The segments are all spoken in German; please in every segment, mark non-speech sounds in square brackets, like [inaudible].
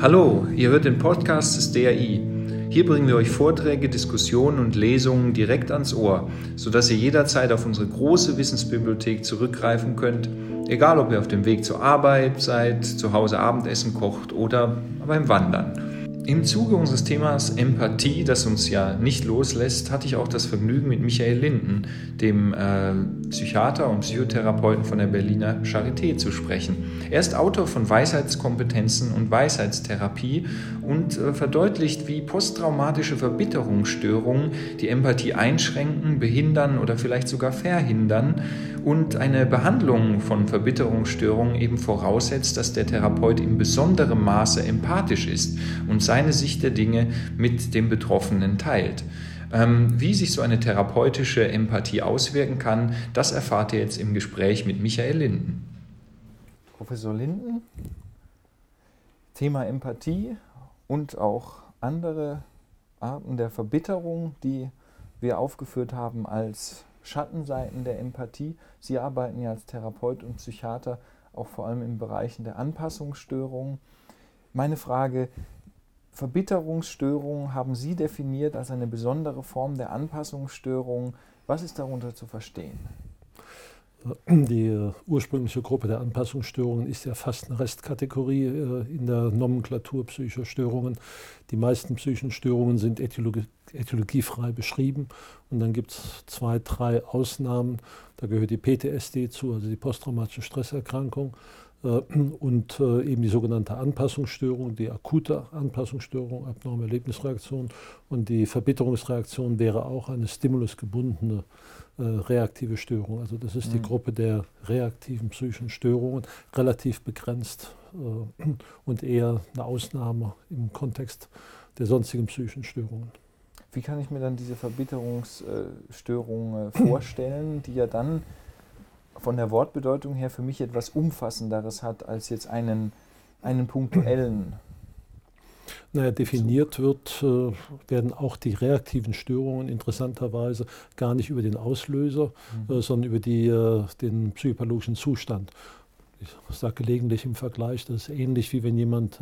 Hallo, ihr hört den Podcast des DAI. Hier bringen wir euch Vorträge, Diskussionen und Lesungen direkt ans Ohr, sodass ihr jederzeit auf unsere große Wissensbibliothek zurückgreifen könnt, egal ob ihr auf dem Weg zur Arbeit seid, zu Hause Abendessen kocht oder beim Wandern. Im Zuge unseres Themas Empathie, das uns ja nicht loslässt, hatte ich auch das Vergnügen mit Michael Linden, dem äh, Psychiater und Psychotherapeuten von der Berliner Charité, zu sprechen. Er ist Autor von Weisheitskompetenzen und Weisheitstherapie und äh, verdeutlicht, wie posttraumatische Verbitterungsstörungen die Empathie einschränken, behindern oder vielleicht sogar verhindern und eine Behandlung von Verbitterungsstörungen eben voraussetzt, dass der Therapeut in besonderem Maße empathisch ist und sein seine Sicht der Dinge mit dem Betroffenen teilt. Ähm, wie sich so eine therapeutische Empathie auswirken kann, das erfahrt ihr jetzt im Gespräch mit Michael Linden. Professor Linden, Thema Empathie und auch andere Arten der Verbitterung, die wir aufgeführt haben als Schattenseiten der Empathie. Sie arbeiten ja als Therapeut und Psychiater auch vor allem in Bereichen der Anpassungsstörungen. Meine Frage, Verbitterungsstörung haben Sie definiert als eine besondere Form der Anpassungsstörung. Was ist darunter zu verstehen? Die äh, ursprüngliche Gruppe der Anpassungsstörungen ist ja fast eine Restkategorie äh, in der Nomenklatur psychischer Störungen. Die meisten psychischen Störungen sind äthiologie, äthiologiefrei beschrieben und dann gibt es zwei, drei Ausnahmen. Da gehört die PTSD zu, also die posttraumatische Stresserkrankung. Äh, und äh, eben die sogenannte Anpassungsstörung, die akute Anpassungsstörung, abnorme Erlebnisreaktion und die Verbitterungsreaktion wäre auch eine stimulusgebundene äh, reaktive Störung. Also das ist die mhm. Gruppe der reaktiven psychischen Störungen, relativ begrenzt und eher eine Ausnahme im Kontext der sonstigen psychischen Störungen. Wie kann ich mir dann diese Verbitterungsstörung vorstellen, die ja dann von der Wortbedeutung her für mich etwas Umfassenderes hat als jetzt einen, einen punktuellen. Naja, definiert wird, äh, werden auch die reaktiven Störungen interessanterweise gar nicht über den Auslöser, mhm. äh, sondern über die, äh, den psychologischen Zustand. Ich sage gelegentlich im Vergleich, das ist ähnlich wie wenn jemand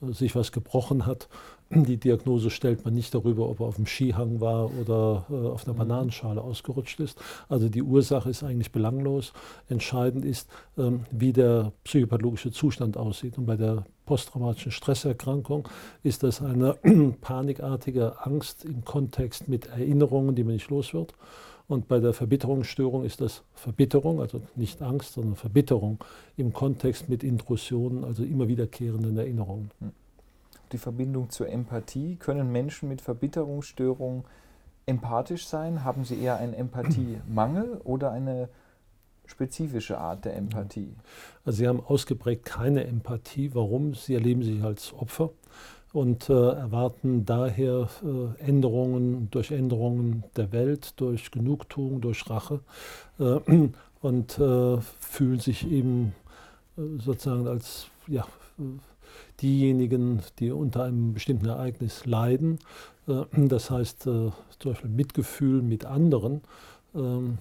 sich was gebrochen hat. Die Diagnose stellt man nicht darüber, ob er auf dem Skihang war oder äh, auf einer mhm. Bananenschale ausgerutscht ist. Also die Ursache ist eigentlich belanglos. Entscheidend ist, ähm, wie der psychopathologische Zustand aussieht. Und bei der posttraumatischen Stresserkrankung ist das eine [clears throat] panikartige Angst im Kontext mit Erinnerungen, die man nicht los wird. Und bei der Verbitterungsstörung ist das Verbitterung, also nicht Angst, sondern Verbitterung im Kontext mit Intrusionen, also immer wiederkehrenden Erinnerungen. Hm. Die Verbindung zur Empathie. Können Menschen mit Verbitterungsstörungen empathisch sein? Haben sie eher einen Empathiemangel oder eine spezifische Art der Empathie? Also sie haben ausgeprägt keine Empathie. Warum? Sie erleben sich als Opfer und äh, erwarten daher äh, Änderungen durch Änderungen der Welt, durch Genugtuung, durch Rache äh, und äh, fühlen sich eben äh, sozusagen als ja, diejenigen, die unter einem bestimmten Ereignis leiden. Äh, das heißt, zum Beispiel Mitgefühl mit anderen ähm,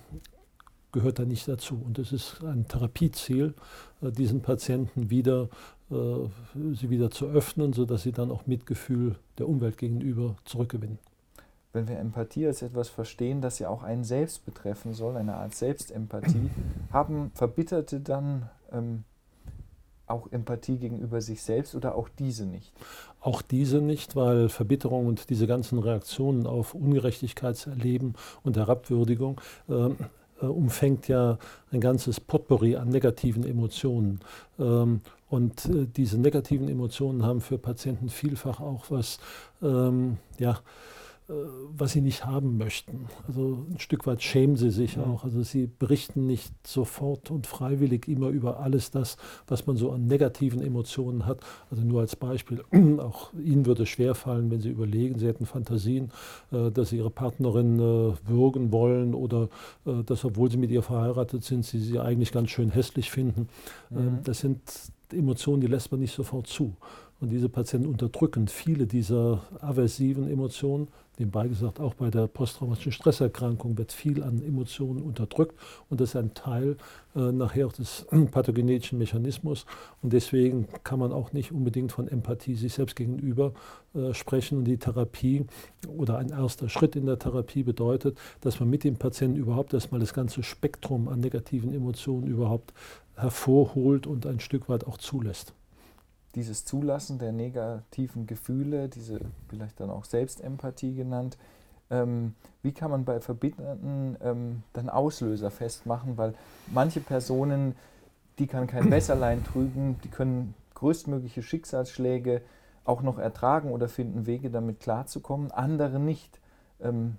gehört da nicht dazu. Und es ist ein Therapieziel, diesen Patienten wieder äh, sie wieder zu öffnen, sodass sie dann auch Mitgefühl der Umwelt gegenüber zurückgewinnen. Wenn wir Empathie als etwas verstehen, das ja auch einen selbst betreffen soll, eine Art Selbstempathie, haben Verbitterte dann ähm, auch Empathie gegenüber sich selbst oder auch diese nicht? Auch diese nicht, weil Verbitterung und diese ganzen Reaktionen auf Ungerechtigkeitserleben und Herabwürdigung äh, äh, umfängt ja ein ganzes Potpourri an negativen Emotionen. Ähm, und äh, diese negativen Emotionen haben für Patienten vielfach auch was, ähm, ja, was sie nicht haben möchten. Also ein Stück weit schämen sie sich auch. Also sie berichten nicht sofort und freiwillig immer über alles das, was man so an negativen Emotionen hat. Also nur als Beispiel, [clears throat] auch ihnen würde es schwerfallen, wenn sie überlegen, sie hätten Fantasien, äh, dass sie ihre Partnerin äh, würgen wollen oder dass, obwohl sie mit ihr verheiratet sind, sie sie eigentlich ganz schön hässlich finden. Mhm. Das sind Emotionen, die lässt man nicht sofort zu. Und diese Patienten unterdrücken viele dieser aversiven Emotionen. Nebenbei gesagt, auch bei der posttraumatischen Stresserkrankung wird viel an Emotionen unterdrückt und das ist ein Teil äh, nachher auch des [clears throat] pathogenetischen Mechanismus. Und deswegen kann man auch nicht unbedingt von Empathie sich selbst gegenüber äh, sprechen. Und die Therapie oder ein erster Schritt in der Therapie bedeutet, dass man mit dem Patienten überhaupt erstmal das ganze Spektrum an negativen Emotionen überhaupt hervorholt und ein Stück weit auch zulässt dieses Zulassen der negativen Gefühle, diese vielleicht dann auch Selbstempathie genannt, ähm, wie kann man bei Verbitterten ähm, dann Auslöser festmachen? Weil manche Personen, die kann kein Wässerlein [clears throat] trügen, die können größtmögliche Schicksalsschläge auch noch ertragen oder finden Wege, damit klarzukommen, andere nicht. Ähm,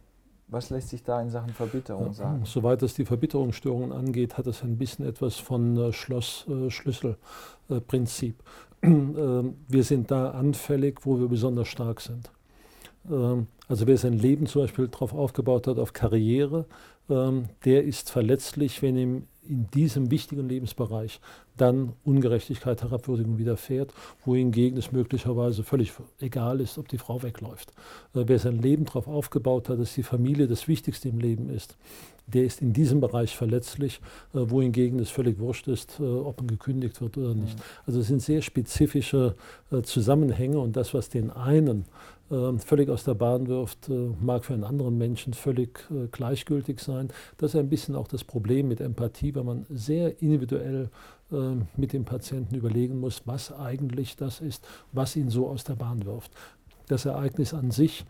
was lässt sich da in Sachen Verbitterung sagen? Soweit es die Verbitterungsstörungen angeht, hat es ein bisschen etwas von äh, Schloss-Schlüssel-Prinzip. Äh, [clears throat] ähm, wir sind da anfällig, wo wir besonders stark sind. Ähm, also wer sein Leben zum Beispiel darauf aufgebaut hat, auf Karriere, ähm, der ist verletzlich, wenn ihm in diesem wichtigen Lebensbereich dann Ungerechtigkeit, Herabwürdigung widerfährt, wohingegen es möglicherweise völlig egal ist, ob die Frau wegläuft. Äh, wer sein Leben darauf aufgebaut hat, dass die Familie das Wichtigste im Leben ist, der ist in diesem Bereich verletzlich, äh, wohingegen es völlig wurscht ist, äh, ob man gekündigt wird oder nicht. Also es sind sehr spezifische Zusammenhänge und das, was den einen völlig aus der Bahn wirft, äh, mag für einen anderen Menschen völlig äh, gleichgültig sein. Das ist ein bisschen auch das Problem mit Empathie, weil man sehr individuell ähm, mit dem Patienten überlegen muss, was eigentlich das ist, was ihn so aus der Bahn wirft. Das Ereignis an sich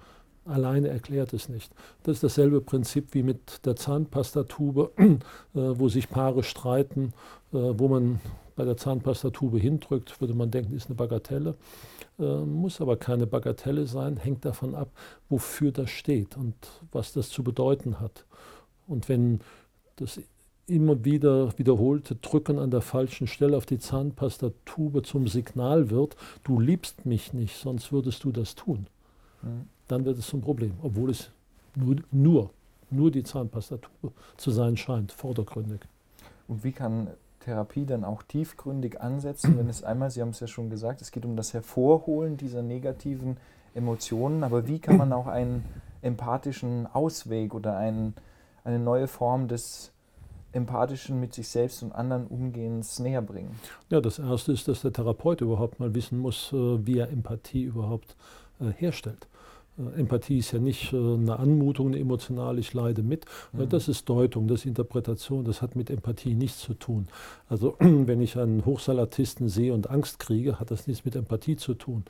alleine erklärt es nicht. Das ist dasselbe Prinzip wie mit der Zahnpastatube, [clears throat] äh, wo sich Paare streiten, wo man bei der Zahnpastatube hindrückt, würde man denken, ist eine Bagatelle. Äh, muss aber keine Bagatelle sein, hängt davon ab, wofür das steht und was das zu bedeuten hat. Und wenn das immer wieder wiederholte Drücken an der falschen Stelle auf die Zahnpastatube zum Signal wird, du liebst mich nicht, sonst würdest du das tun, mhm. dann wird es zum Problem, obwohl es nur, nur, nur die Zahnpastatube zu sein scheint, vordergründig. Und wie kann Therapie dann auch tiefgründig ansetzen, wenn es einmal, Sie haben es ja schon gesagt, es geht um das Hervorholen dieser negativen Emotionen, aber wie kann man auch einen empathischen Ausweg oder einen, eine neue Form des empathischen mit sich selbst und anderen Umgehens näher bringen? Ja, das Erste ist, dass der Therapeut überhaupt mal wissen muss, äh, wie er Empathie überhaupt äh, herstellt. Äh, Empathie ist ja nicht äh, eine Anmutung, eine emotional, ich leide mit. Äh, mhm. Das ist Deutung, das ist Interpretation, das hat mit Empathie nichts zu tun. Also [clears throat] wenn ich einen Hochsalatisten sehe und Angst kriege, hat das nichts mit Empathie zu tun.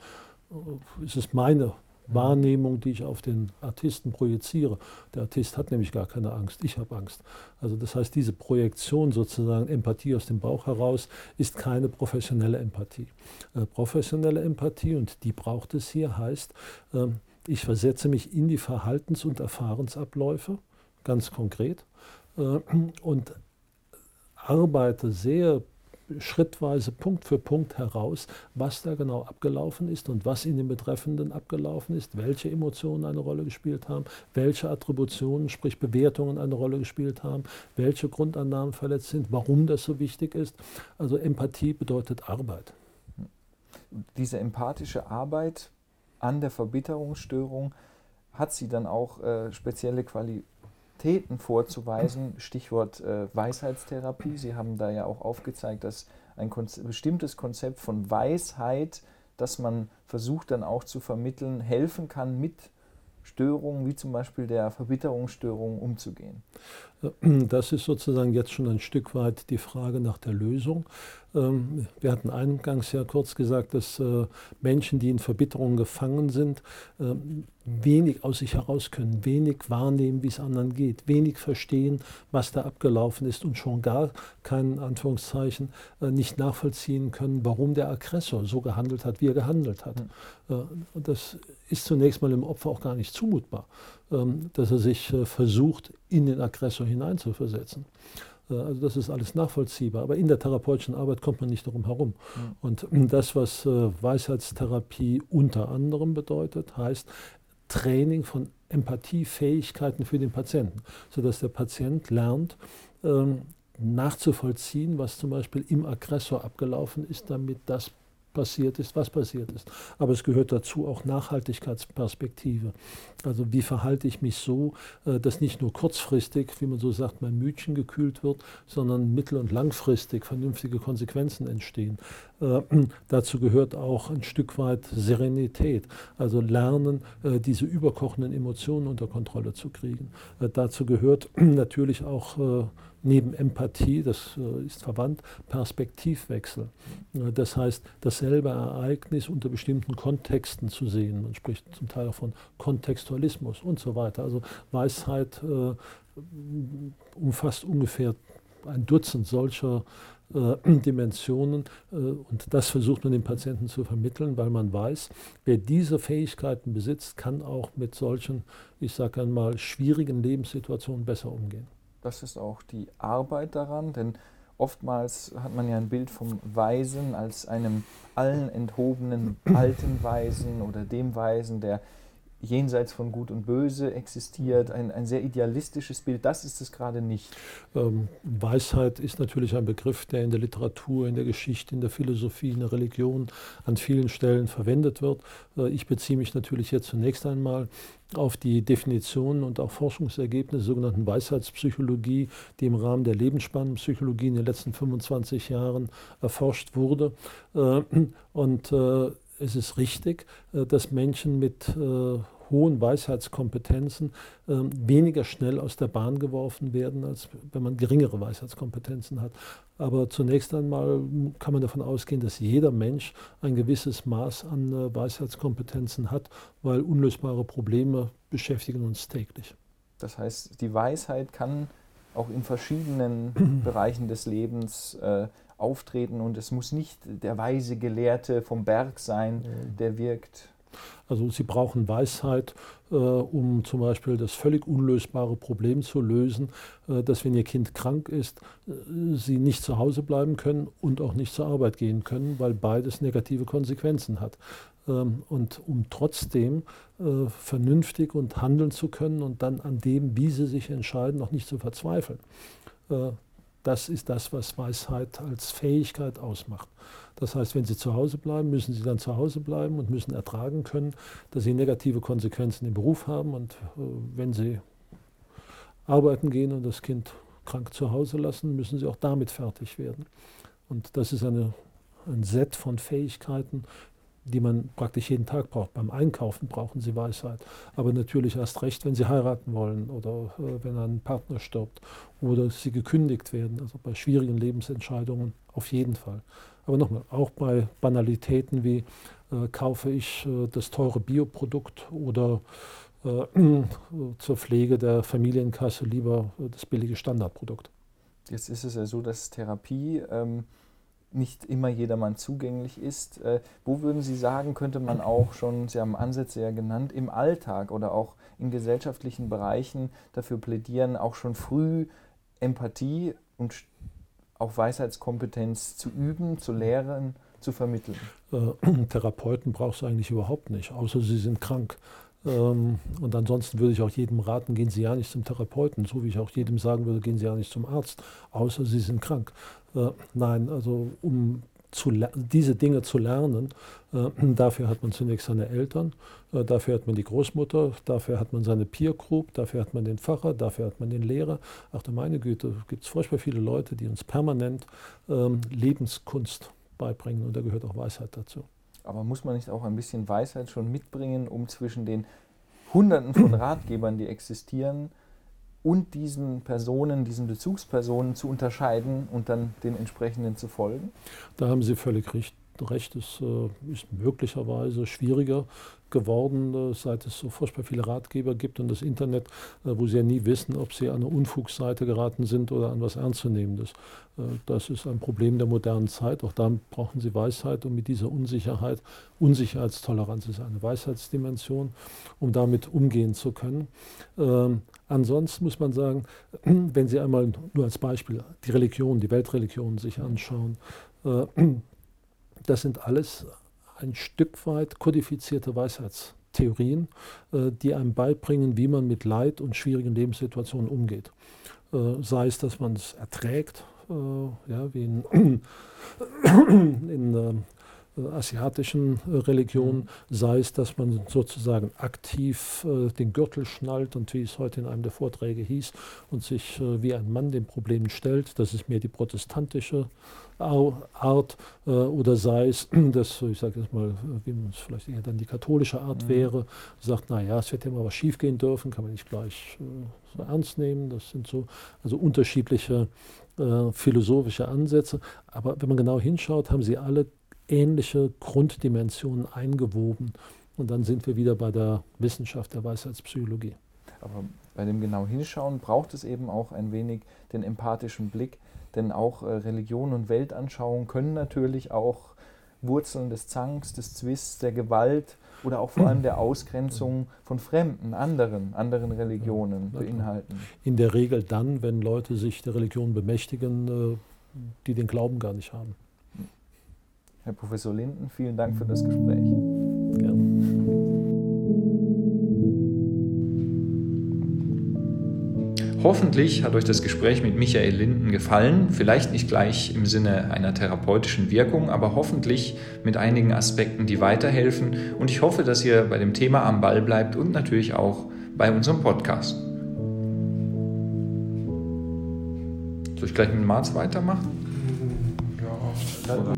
Es ist meine. Wahrnehmung, die ich auf den Artisten projiziere. Der Artist hat nämlich gar keine Angst, ich habe Angst. Also das heißt, diese Projektion sozusagen, Empathie aus dem Bauch heraus, ist keine professionelle Empathie. Äh, professionelle Empathie, und die braucht es hier, heißt, ähm, ich versetze mich in die Verhaltens- und Erfahrensabläufe, ganz konkret, äh, und arbeite sehr schrittweise Punkt für Punkt heraus, was da genau abgelaufen ist und was in den Betreffenden abgelaufen ist, welche Emotionen eine Rolle gespielt haben, welche Attributionen, sprich Bewertungen eine Rolle gespielt haben, welche Grundannahmen verletzt sind, warum das so wichtig ist. Also Empathie bedeutet Arbeit. Diese empathische Arbeit an der Verbitterungsstörung hat sie dann auch äh, spezielle Qualitäten vorzuweisen. Stichwort äh, Weisheitstherapie. Sie haben da ja auch aufgezeigt, dass ein Konzept, bestimmtes Konzept von Weisheit, das man versucht dann auch zu vermitteln, helfen kann, mit Störungen wie zum Beispiel der Verbitterungsstörung umzugehen. Das ist sozusagen jetzt schon ein Stück weit die Frage nach der Lösung. Ähm, wir hatten eingangs ja kurz gesagt, dass äh, Menschen, die in Verbitterung gefangen sind, ähm, wenig aus sich heraus können, wenig wahrnehmen, wie es anderen geht, wenig verstehen, was da abgelaufen ist und schon gar keinen Anführungszeichen äh, nicht nachvollziehen können, warum der Aggressor so gehandelt hat, wie er gehandelt hat. Mhm. Das ist zunächst mal dem Opfer auch gar nicht zumutbar, ähm, dass er sich versucht, in den Aggressor hineinzuversetzen. Äh, also das ist alles nachvollziehbar. Aber in der therapeutischen Arbeit kommt man nicht darum herum. Ja. Und das, was äh, Weisheitstherapie unter anderem bedeutet, heißt Training von Empathiefähigkeiten für den Patienten, sodass der Patient lernt, ähm, nachzuvollziehen, was zum Beispiel im Aggressor abgelaufen ist, damit das passiert ist, was passiert ist. Aber es gehört dazu auch Nachhaltigkeitsperspektive. Also wie verhalte ich mich so, äh, dass nicht nur kurzfristig, wie man so sagt, mein Mütchen gekühlt wird, sondern mittel- und langfristig vernünftige Konsequenzen entstehen. Äh, [clears throat] dazu gehört auch ein Stück weit Serenität, also lernen, äh, diese überkochenden Emotionen unter Kontrolle zu kriegen. Äh, dazu gehört [clears throat] natürlich auch äh, neben Empathie, das äh, ist verwandt, Perspektivwechsel. Das heißt, dasselbe Ereignis unter bestimmten Kontexten zu sehen. Man spricht zum Teil auch von Kontextualismus und so weiter. Also Weisheit äh, umfasst ungefähr ein Dutzend solcher äh, [clears throat] Dimensionen äh, und das versucht man den Patienten zu vermitteln, weil man weiß, wer diese Fähigkeiten besitzt, kann auch mit solchen, ich sage einmal, schwierigen Lebenssituationen besser umgehen. Das ist auch die Arbeit daran, denn oftmals hat man ja ein Bild vom Weisen als einem allen enthobenen alten Weisen oder dem Weisen, der jenseits von Gut und Böse existiert, ein, ein sehr idealistisches Bild. Das ist es gerade nicht. Ähm, Weisheit ist natürlich ein Begriff, der in der Literatur, in der Geschichte, in der Philosophie, in der Religion an vielen Stellen verwendet wird. Äh, ich beziehe mich natürlich jetzt zunächst einmal auf die Definitionen und auch Forschungsergebnisse der sogenannten Weisheitspsychologie, die im Rahmen der Lebensspannenpsychologie in den letzten 25 Jahren erforscht wurde. Äh, und äh, es ist richtig, äh, dass Menschen mit äh, hohen Weisheitskompetenzen ähm, weniger schnell aus der Bahn geworfen werden, als wenn man geringere Weisheitskompetenzen hat. Aber zunächst einmal kann man davon ausgehen, dass jeder Mensch ein gewisses Maß an äh, Weisheitskompetenzen hat, weil unlösbare Probleme beschäftigen uns täglich. Das heißt, die Weisheit kann auch in verschiedenen [clears throat] Bereichen des Lebens äh, auftreten und es muss nicht der weise Gelehrte vom Berg sein, der wirkt. Also Sie brauchen Weisheit, äh, um zum Beispiel das völlig unlösbare Problem zu lösen, äh, dass wenn Ihr Kind krank ist, äh, Sie nicht zu Hause bleiben können und auch nicht zur Arbeit gehen können, weil beides negative Konsequenzen hat. Ähm, und um trotzdem äh, vernünftig und handeln zu können und dann an dem, wie Sie sich entscheiden, noch nicht zu verzweifeln. Das ist das, was Weisheit als Fähigkeit ausmacht. Das heißt, wenn Sie zu Hause bleiben, müssen Sie dann zu Hause bleiben und müssen ertragen können, dass Sie negative Konsequenzen im Beruf haben. Und äh, wenn Sie arbeiten gehen und das Kind krank zu Hause lassen, müssen Sie auch damit fertig werden. Und das ist eine, ein Set von Fähigkeiten, die man praktisch jeden Tag braucht. Beim Einkaufen brauchen sie Weisheit. Aber natürlich erst recht, wenn sie heiraten wollen oder äh, wenn ein Partner stirbt oder sie gekündigt werden. Also bei schwierigen Lebensentscheidungen auf jeden Fall. Aber nochmal, auch bei Banalitäten wie äh, kaufe ich äh, das teure Bioprodukt oder äh, [clears throat] zur Pflege der Familienkasse lieber äh, das billige Standardprodukt. Jetzt ist es ja so, dass Therapie ähm nicht immer jedermann zugänglich ist. Äh, wo würden Sie sagen, könnte man auch schon, Sie haben Ansätze ja genannt, im Alltag oder auch in gesellschaftlichen Bereichen dafür plädieren, auch schon früh Empathie und auch Weisheitskompetenz zu üben, zu lehren, zu vermitteln? Äh, [clears throat] Therapeuten brauchst du eigentlich überhaupt nicht, außer sie sind krank. Ähm, und ansonsten würde ich auch jedem raten, gehen Sie ja nicht zum Therapeuten, so wie ich auch jedem sagen würde, gehen Sie ja nicht zum Arzt, außer Sie sind krank. Äh, nein, also um zu, diese Dinge zu lernen, äh, [clears throat] dafür hat man zunächst seine Eltern, äh, dafür hat man die Großmutter, dafür hat man seine Peer Group, dafür hat man den Pfarrer, dafür hat man den Lehrer. Ach du meine Güte, gibt es furchtbar viele Leute, die uns permanent ähm, Lebenskunst beibringen und da gehört auch Weisheit dazu. Aber muss man nicht auch ein bisschen Weisheit schon mitbringen, um zwischen den Hunderten von [clears throat] Ratgebern, die existieren, und diesen Personen, diesen Bezugspersonen zu unterscheiden und dann den entsprechenden zu folgen? Da haben Sie völlig recht. Recht ist, äh, ist möglicherweise schwieriger geworden, äh, seit es so furchtbar viele Ratgeber gibt und das Internet, äh, wo sie ja nie wissen, ob sie an eine Unfugsseite geraten sind oder an was Ernstzunehmendes. Das ist ein Problem der modernen Zeit. Auch da brauchen sie Weisheit, um mit dieser Unsicherheit, Unsicherheitstoleranz ist eine Weisheitsdimension, um damit umgehen zu können. Ähm, ansonsten muss man sagen, [clears throat] wenn Sie einmal nur als Beispiel die Religion, die Weltreligionen sich anschauen, das sind alles ein Stück weit kodifizierte Weisheitstheorien, äh, die einem beibringen, wie man mit Leid und schwierigen Lebenssituationen umgeht. Äh, sei es, dass man es erträgt, äh, ja, wie in, [clears throat] in asiatischen äh, Religionen, mhm. sei es, dass man sozusagen aktiv äh, den Gürtel schnallt und wie es heute in einem der Vorträge hieß und sich wie ein Mann den Problemen stellt. Das ist mehr die protestantische Art oder sei es, [clears throat] dass, ich sage jetzt mal, wie man es vielleicht eher dann die katholische Art mhm. wäre, sagt, naja, es wird ja mal was schiefgehen dürfen, kann man nicht gleich so ernst nehmen. Das sind so also unterschiedliche äh, philosophische Ansätze. Aber wenn man genau hinschaut, haben sie alle ähnliche Grunddimensionen eingewoben. Und dann sind wir wieder bei der Wissenschaft der Weisheitspsychologie. Aber bei dem genau Hinschauen braucht es eben auch ein wenig den empathischen Blick, denn auch äh, Religion und Weltanschauung können natürlich auch Wurzeln des Zanks, des Zwists, der Gewalt oder auch vor allem der Ausgrenzung von Fremden, anderen, anderen Religionen beinhalten. In der Regel dann, wenn Leute sich der Religion bemächtigen, äh, die den Glauben gar nicht haben. Herr Professor Linden, vielen Dank für das Gespräch. Gerne. Hoffentlich hat euch das Gespräch mit Michael Linden gefallen, vielleicht nicht gleich im Sinne einer therapeutischen Wirkung, aber hoffentlich mit einigen Aspekten, die weiterhelfen. Und ich hoffe, dass ihr bei dem Thema am Ball bleibt und natürlich auch bei unserem Podcast. Soll ich gleich mit Marz weitermachen? Ja,